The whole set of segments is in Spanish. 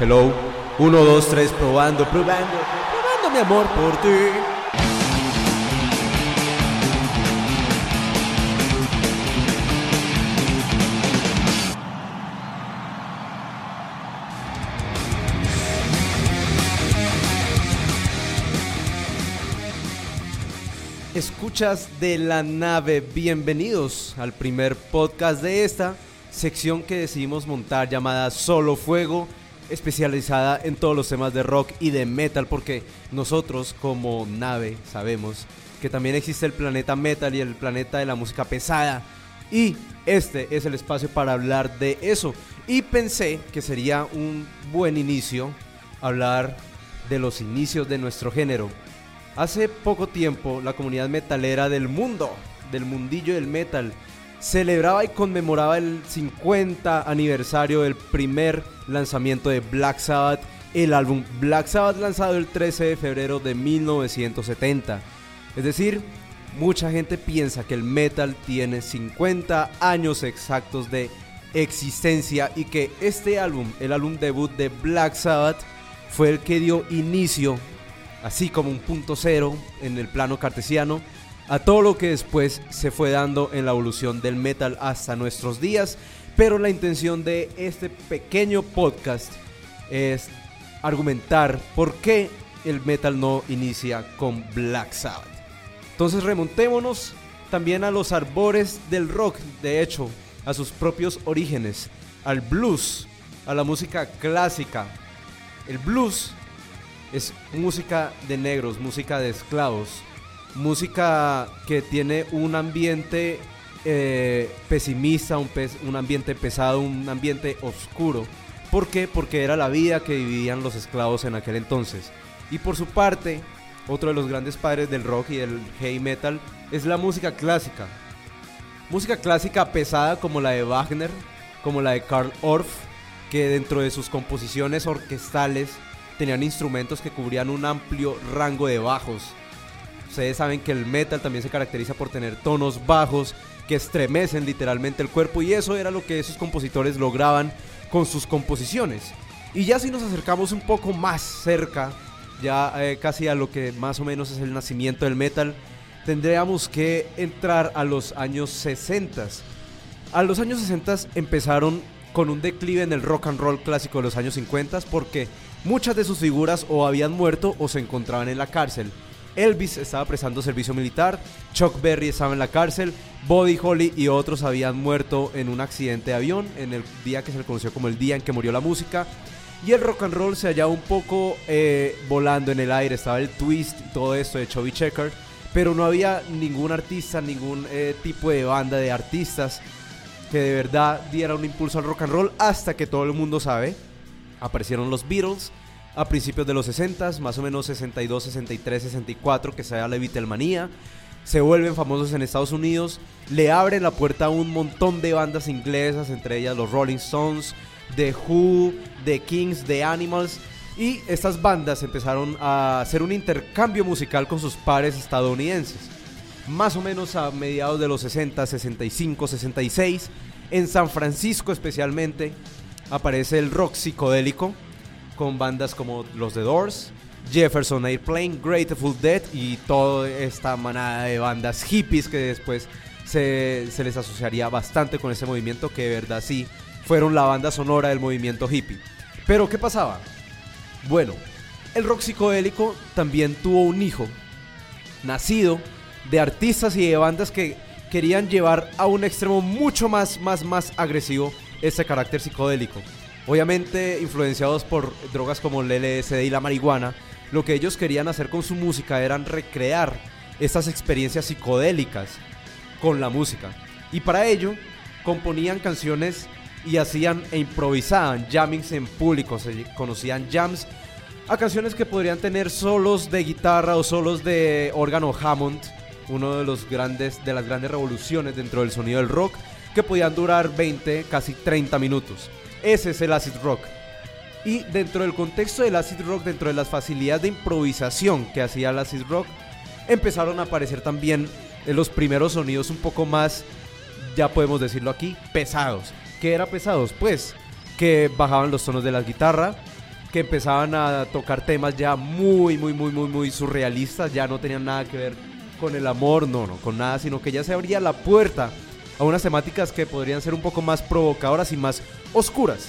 Hello. Uno, dos, tres, probando, probando, probando mi amor por ti. Escuchas de la nave, bienvenidos al primer podcast de esta sección que decidimos montar llamada Solo Fuego, especializada en todos los temas de rock y de metal, porque nosotros como nave sabemos que también existe el planeta metal y el planeta de la música pesada. Y este es el espacio para hablar de eso. Y pensé que sería un buen inicio hablar de los inicios de nuestro género. Hace poco tiempo la comunidad metalera del mundo, del mundillo del metal, celebraba y conmemoraba el 50 aniversario del primer lanzamiento de Black Sabbath, el álbum Black Sabbath lanzado el 13 de febrero de 1970. Es decir, mucha gente piensa que el metal tiene 50 años exactos de existencia y que este álbum, el álbum debut de Black Sabbath, fue el que dio inicio, así como un punto cero en el plano cartesiano, a todo lo que después se fue dando en la evolución del metal hasta nuestros días. Pero la intención de este pequeño podcast es argumentar por qué el metal no inicia con Black Sabbath. Entonces remontémonos también a los arbores del rock, de hecho, a sus propios orígenes, al blues, a la música clásica. El blues es música de negros, música de esclavos, música que tiene un ambiente eh, pesimista, un, un ambiente pesado, un ambiente oscuro. ¿Por qué? Porque era la vida que vivían los esclavos en aquel entonces. Y por su parte, otro de los grandes padres del rock y del heavy metal es la música clásica. Música clásica pesada como la de Wagner, como la de Karl Orff, que dentro de sus composiciones orquestales tenían instrumentos que cubrían un amplio rango de bajos, Ustedes saben que el metal también se caracteriza por tener tonos bajos que estremecen literalmente el cuerpo y eso era lo que esos compositores lograban con sus composiciones. Y ya si nos acercamos un poco más cerca, ya eh, casi a lo que más o menos es el nacimiento del metal, tendríamos que entrar a los años 60. A los años 60 empezaron con un declive en el rock and roll clásico de los años 50 porque muchas de sus figuras o habían muerto o se encontraban en la cárcel. Elvis estaba prestando servicio militar, Chuck Berry estaba en la cárcel, Buddy Holly y otros habían muerto en un accidente de avión en el día que se le conoció como el día en que murió la música. Y el rock and roll se hallaba un poco eh, volando en el aire, estaba el twist todo esto de Chubby Checker, pero no había ningún artista, ningún eh, tipo de banda de artistas que de verdad diera un impulso al rock and roll hasta que todo el mundo sabe, aparecieron los Beatles, a principios de los 60, más o menos 62, 63, 64, que se la Beatlemanía. Se vuelven famosos en Estados Unidos, le abren la puerta a un montón de bandas inglesas, entre ellas los Rolling Stones, The Who, The Kings, The Animals. Y estas bandas empezaron a hacer un intercambio musical con sus pares estadounidenses. Más o menos a mediados de los 60, 65, 66, en San Francisco especialmente, aparece el rock psicodélico, con bandas como los The Doors, Jefferson Airplane, Grateful Dead y toda esta manada de bandas hippies que después se, les asociaría bastante con ese movimiento que de verdad sí fueron la banda sonora del movimiento hippie. Pero ¿qué pasaba? Bueno, el rock psicodélico también tuvo un hijo, nacido de artistas y de bandas que querían llevar a un extremo mucho más, más, más agresivo ese carácter psicodélico. Obviamente influenciados por drogas como el LSD y la marihuana, lo que ellos querían hacer con su música eran recrear estas experiencias psicodélicas con la música. Y para ello componían canciones y hacían e improvisaban jammings en público, se conocían jams a canciones que podrían tener solos de guitarra o solos de órgano Hammond, uno de los grandes de las grandes revoluciones dentro del sonido del rock que podían durar 20, casi 30 minutos. Ese es el acid rock. Y dentro del contexto del acid rock, dentro de las facilidades de improvisación que hacía el acid rock, empezaron a aparecer también los primeros sonidos un poco más, ya podemos decirlo aquí, pesados. ¿Qué era pesados? Pues que bajaban los tonos de la guitarra, que empezaban a tocar temas ya muy, muy, muy, muy, muy surrealistas, ya no tenían nada que ver con el amor, no, no, con nada, sino que ya se abría la puerta a unas temáticas que podrían ser un poco más provocadoras y más oscuras.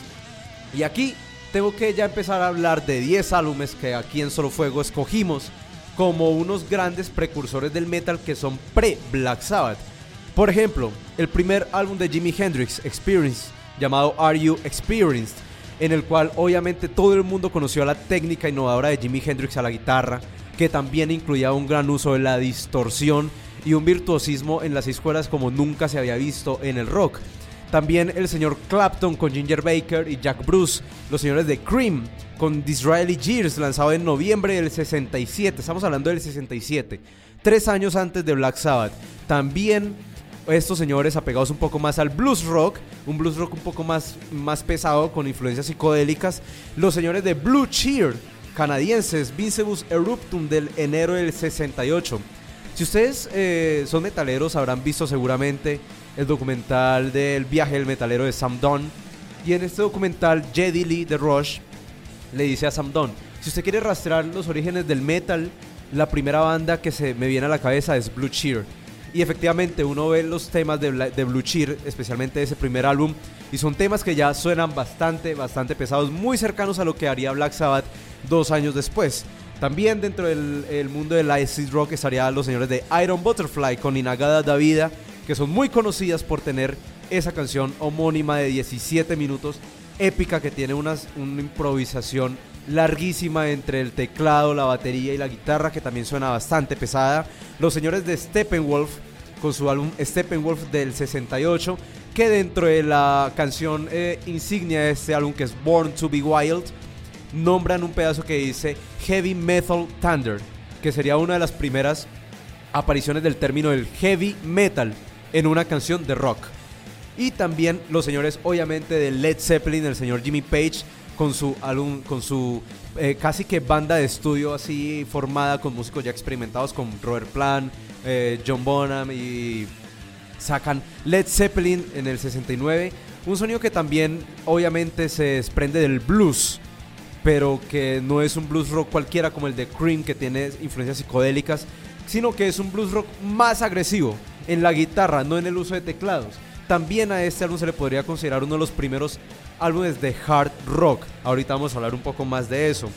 Y aquí tengo que ya empezar a hablar de 10 álbumes que aquí en Solo Fuego escogimos como unos grandes precursores del metal que son pre-Black Sabbath. Por ejemplo, el primer álbum de Jimi Hendrix, Experience, llamado Are You Experienced, en el cual obviamente todo el mundo conoció la técnica innovadora de Jimi Hendrix a la guitarra, que también incluía un gran uso de la distorsión y un virtuosismo en las seis cuerdas como nunca se había visto en el rock. También el señor Clapton con Ginger Baker y Jack Bruce, los señores de Cream con Disraeli Gears, lanzado en noviembre del 67, estamos hablando del 67, tres años antes de Black Sabbath. También estos señores apegados un poco más al blues rock, un blues rock un poco más, más pesado con influencias psicodélicas, los señores de Blue Cheer, canadienses, Vincebus Eruptum del enero del 68. Si ustedes eh, son metaleros habrán visto seguramente el documental del viaje del metalero de Sam Dunn. Y en este documental, Jedi Lee de Rush le dice a Sam Dunn, si usted quiere rastrear los orígenes del metal, la primera banda que se me viene a la cabeza es Blue Cheer. Y efectivamente uno ve los temas de, de Blue Cheer, especialmente ese primer álbum, y son temas que ya suenan bastante, bastante pesados, muy cercanos a lo que haría Black Sabbath dos años después. También dentro del mundo del acid rock estarían los señores de Iron Butterfly con Inagada Davida, que son muy conocidas por tener esa canción homónima de 17 minutos, épica que tiene una, una improvisación larguísima entre el teclado, la batería y la guitarra, que también suena bastante pesada. Los señores de Steppenwolf con su álbum Steppenwolf del 68, que dentro de la canción eh, insignia de este álbum, que es Born to Be Wild, nombran un pedazo que dice Heavy Metal Thunder, que sería una de las primeras apariciones del término del heavy metal en una canción de rock. Y también los señores, obviamente, de Led Zeppelin, el señor Jimmy Page, con su álbum, con su eh, casi que banda de estudio así formada con músicos ya experimentados como Robert Plant, eh, John Bonham y sacan Led Zeppelin en el 69, un sonido que también obviamente se desprende del blues, pero que no es un blues rock cualquiera como el de Cream que tiene influencias psicodélicas, sino que es un blues rock más agresivo en la guitarra, no en el uso de teclados. También a este álbum se le podría considerar uno de los primeros álbumes de hard rock. Ahorita vamos a hablar un poco más de eso.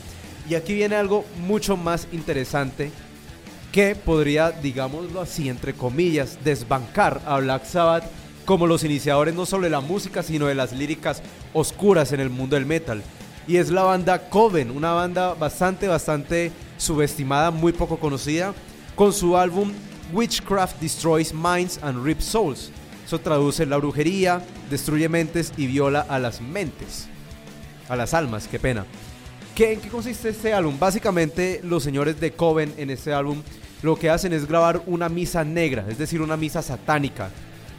Y aquí viene algo mucho más interesante que podría, digámoslo así, entre comillas, desbancar a Black Sabbath como los iniciadores no solo de la música, sino de las líricas oscuras en el mundo del metal. Y es la banda Coven, una banda bastante, bastante subestimada, muy poco conocida, con su álbum Witchcraft Destroys Minds and Rips Souls. Eso traduce la brujería, destruye mentes y viola a las mentes. A las almas, qué pena. ¿Qué, ¿En qué consiste este álbum? Básicamente los señores de Coven en este álbum lo que hacen es grabar una misa negra, es decir, una misa satánica.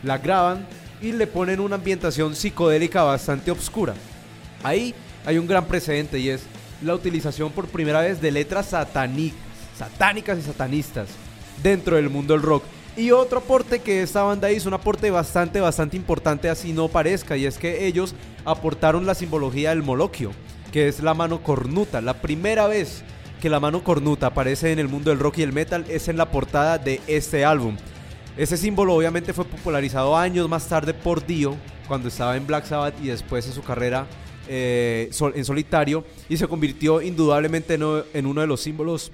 La graban y le ponen una ambientación psicodélica bastante oscura. Ahí hay un gran precedente y es la utilización por primera vez de letras satánicas, satánicas y satanistas dentro del mundo del rock. Y otro aporte que esta banda hizo, un aporte bastante, bastante importante, así no parezca, y es que ellos aportaron la simbología del moloquio, que es la mano cornuta. La primera vez que la mano cornuta aparece en el mundo del rock y el metal es en la portada de este álbum. Ese símbolo obviamente fue popularizado años más tarde por Dio, cuando estaba en Black Sabbath y después en su carrera eh, en solitario, y se convirtió indudablemente en uno de los símbolos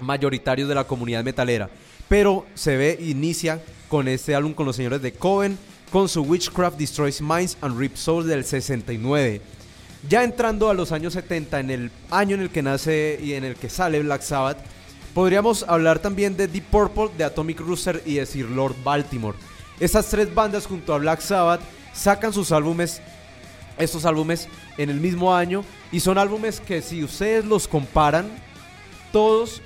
mayoritarios de la comunidad metalera. Pero se ve, inicia con este álbum con los señores de Coven, con su Witchcraft Destroys Minds and Rip Souls del 69. Ya entrando a los años 70, en el año en el que nace y en el que sale Black Sabbath, podríamos hablar también de Deep Purple, de Atomic Rooster y de Sir Lord Baltimore. Estas tres bandas junto a Black Sabbath sacan sus álbumes, estos álbumes en el mismo año y son álbumes que si ustedes los comparan, todos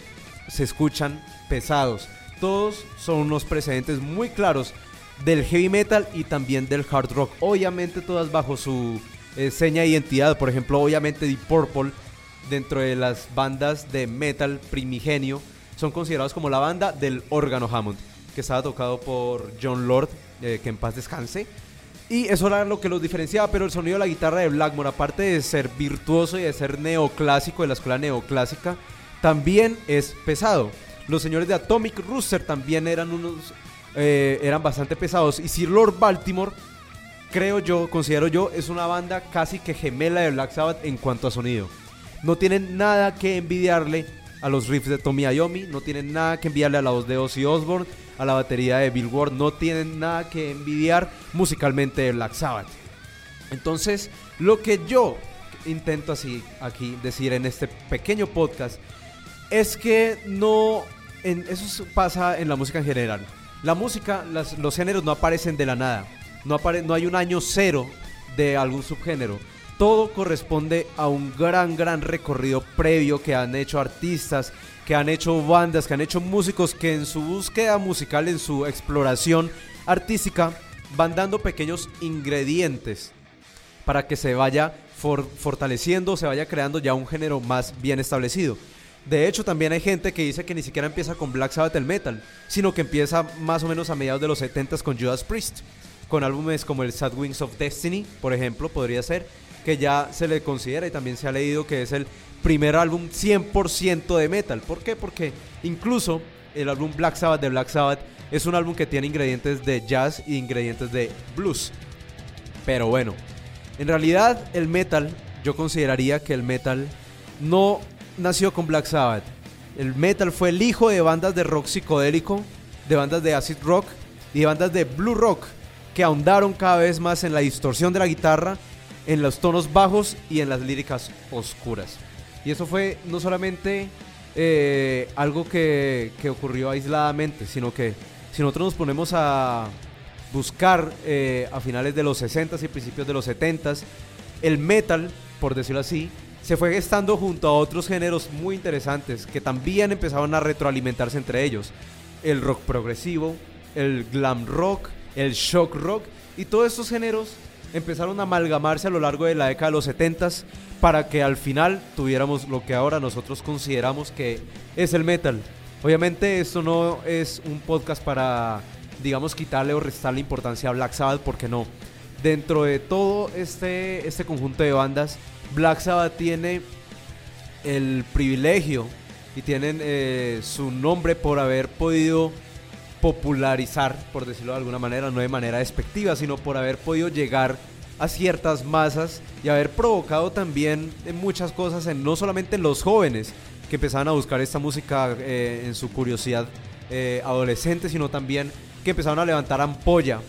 se escuchan pesados. Todos son unos precedentes muy claros del heavy metal y también del hard rock. Obviamente todas bajo su eh, seña de identidad. Por ejemplo, obviamente Deep Purple dentro de las bandas de metal primigenio son considerados como la banda del órgano Hammond, que estaba tocado por John Lord, eh, que en paz descanse. Y eso era lo que los diferenciaba, pero el sonido de la guitarra de Blackmore, aparte de ser virtuoso y de ser neoclásico, de la escuela neoclásica, también es pesado. Los señores de Atomic Rooster también eran unos eh, eran bastante pesados. Y Sir Lord Baltimore, creo yo, considero yo, es una banda casi que gemela de Black Sabbath en cuanto a sonido. No tienen nada que envidiarle a los riffs de Tommy Iommi, no tienen nada que envidiarle a la voz de Ozzy Osbourne, a la batería de Bill Ward, no tienen nada que envidiar musicalmente de Black Sabbath. Entonces, lo que yo intento así aquí decir en este pequeño podcast es que no en, eso pasa en la música en general. La música, los géneros no aparecen de la nada. No, no hay un año cero de algún subgénero. Todo corresponde a un gran, gran recorrido previo que han hecho artistas, que han hecho bandas, que han hecho músicos que en su búsqueda musical, en su exploración artística, van dando pequeños ingredientes para que se vaya fortaleciendo, se vaya creando ya un género más bien establecido. De hecho, también hay gente que dice que ni siquiera empieza con Black Sabbath el metal, sino que empieza más o menos a mediados de los 70 con Judas Priest, con álbumes como el Sad Wings of Destiny, por ejemplo, podría ser, que ya se le considera y también se ha leído que es el primer álbum 100% de metal. ¿Por qué? Porque incluso el álbum Black Sabbath de Black Sabbath es un álbum que tiene ingredientes de jazz e ingredientes de blues. Pero bueno, en realidad el metal, yo consideraría que el metal no nació con Black Sabbath. El metal fue el hijo de bandas de rock psicodélico, de bandas de acid rock y de bandas de blue rock que ahondaron cada vez más en la distorsión de la guitarra, en los tonos bajos y en las líricas oscuras. Y eso fue no solamente eh, algo que, ocurrió aisladamente, sino que si nosotros nos ponemos a buscar eh, a finales de los 60s y principios de los 70s, el metal, por decirlo así, se fue gestando junto a otros géneros muy interesantes que también empezaron a retroalimentarse entre ellos. El rock progresivo, el glam rock, el shock rock y todos estos géneros empezaron a amalgamarse a lo largo de la década de los 70 para que al final tuviéramos lo que ahora nosotros consideramos que es el metal. Obviamente esto no es un podcast para, digamos, quitarle o restarle importancia a Black Sabbath porque no. Dentro de todo este, este conjunto de bandas Black Sabbath tiene el privilegio y tienen eh, su nombre por haber podido popularizar, por decirlo de alguna manera, no de manera despectiva, sino por haber podido llegar a ciertas masas y haber provocado también muchas cosas, en, no solamente en los jóvenes que empezaban a buscar esta música eh, en su curiosidad eh, adolescente, sino también que empezaron a levantar ampolla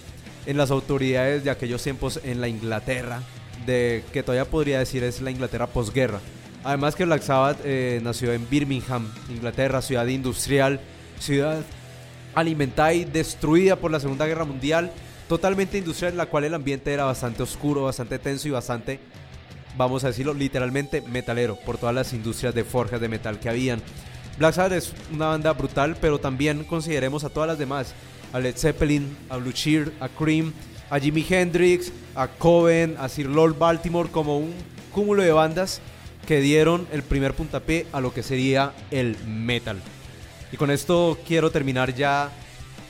en las autoridades de aquellos tiempos en la Inglaterra, de que todavía podría decir es la Inglaterra posguerra. Además que Black Sabbath eh, nació en Birmingham, Inglaterra, ciudad industrial, ciudad alimentada y destruida por la Segunda Guerra Mundial, totalmente industrial en la cual el ambiente era bastante oscuro, bastante tenso y bastante, vamos a decirlo literalmente, metalero, por todas las industrias de forjas de metal que habían. Black Sabbath es una banda brutal, pero también consideremos a todas las demás, a Led Zeppelin, a Blue Cheer, a Cream, a Jimi Hendrix, a Coven, a Sir Lord Baltimore como un cúmulo de bandas que dieron el primer puntapié a lo que sería el metal. Y con esto quiero terminar ya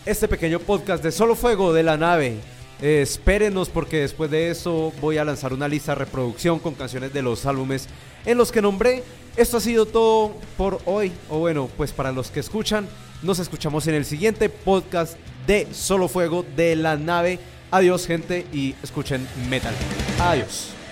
este pequeño podcast de Solo Fuego de la nave. Eh, espérenos porque después de eso voy a lanzar una lista de reproducción con canciones de los álbumes en los que nombré. Esto ha sido todo por hoy. O bueno, pues para los que escuchan, nos escuchamos en el siguiente podcast de Solo Fuego de la nave. Adiós gente y escuchen metal. Adiós.